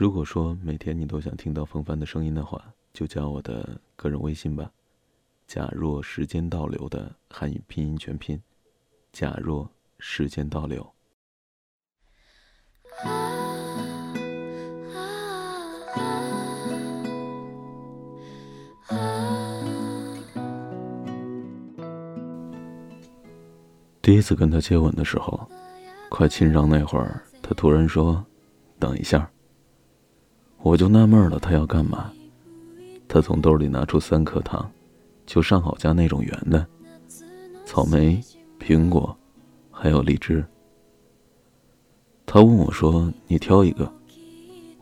如果说每天你都想听到风帆的声音的话，就加我的个人微信吧。假若时间倒流的汉语拼音全拼，假若时间倒流。第一次跟他接吻的时候，快亲上那会儿，他突然说：“等一下。”我就纳闷了，他要干嘛？他从兜里拿出三颗糖，就上好家那种圆的，草莓、苹果，还有荔枝。他问我说：“你挑一个。”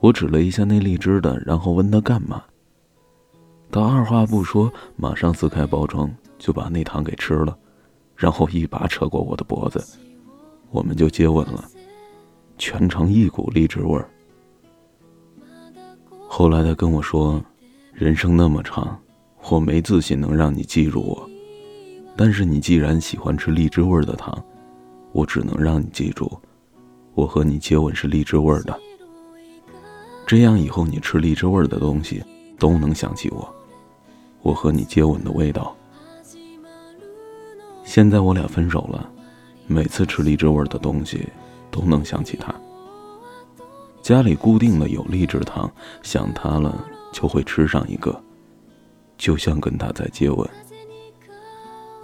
我指了一下那荔枝的，然后问他干嘛。他二话不说，马上撕开包装，就把那糖给吃了，然后一把扯过我的脖子，我们就接吻了，全程一股荔枝味儿。后来他跟我说：“人生那么长，我没自信能让你记住我。但是你既然喜欢吃荔枝味的糖，我只能让你记住，我和你接吻是荔枝味的。这样以后你吃荔枝味的东西都能想起我，我和你接吻的味道。现在我俩分手了，每次吃荔枝味的东西都能想起他。”家里固定的有荔枝糖，想他了就会吃上一个，就像跟他在接吻。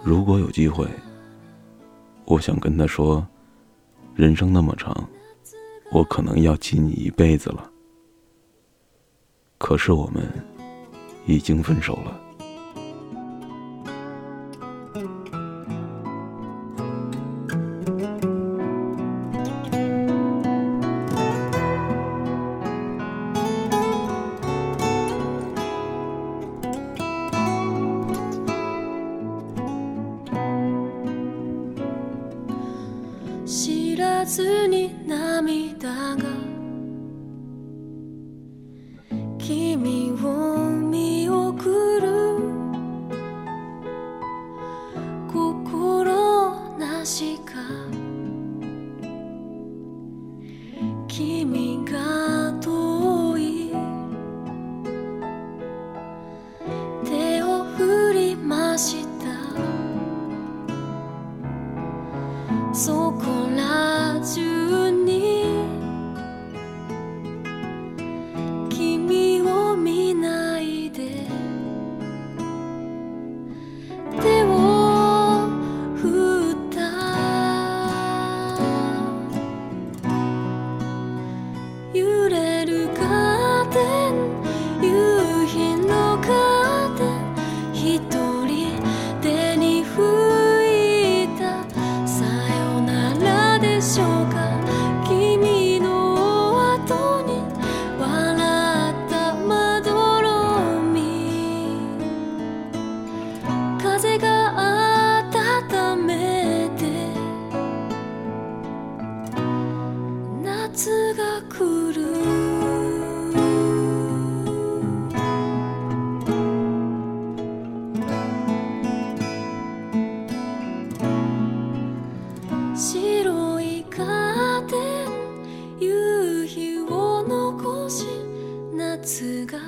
如果有机会，我想跟他说，人生那么长，我可能要记你一辈子了。可是我们已经分手了。知らずに涙が。君を見送る。心なしか。君か白いカーテン夕日を残し夏が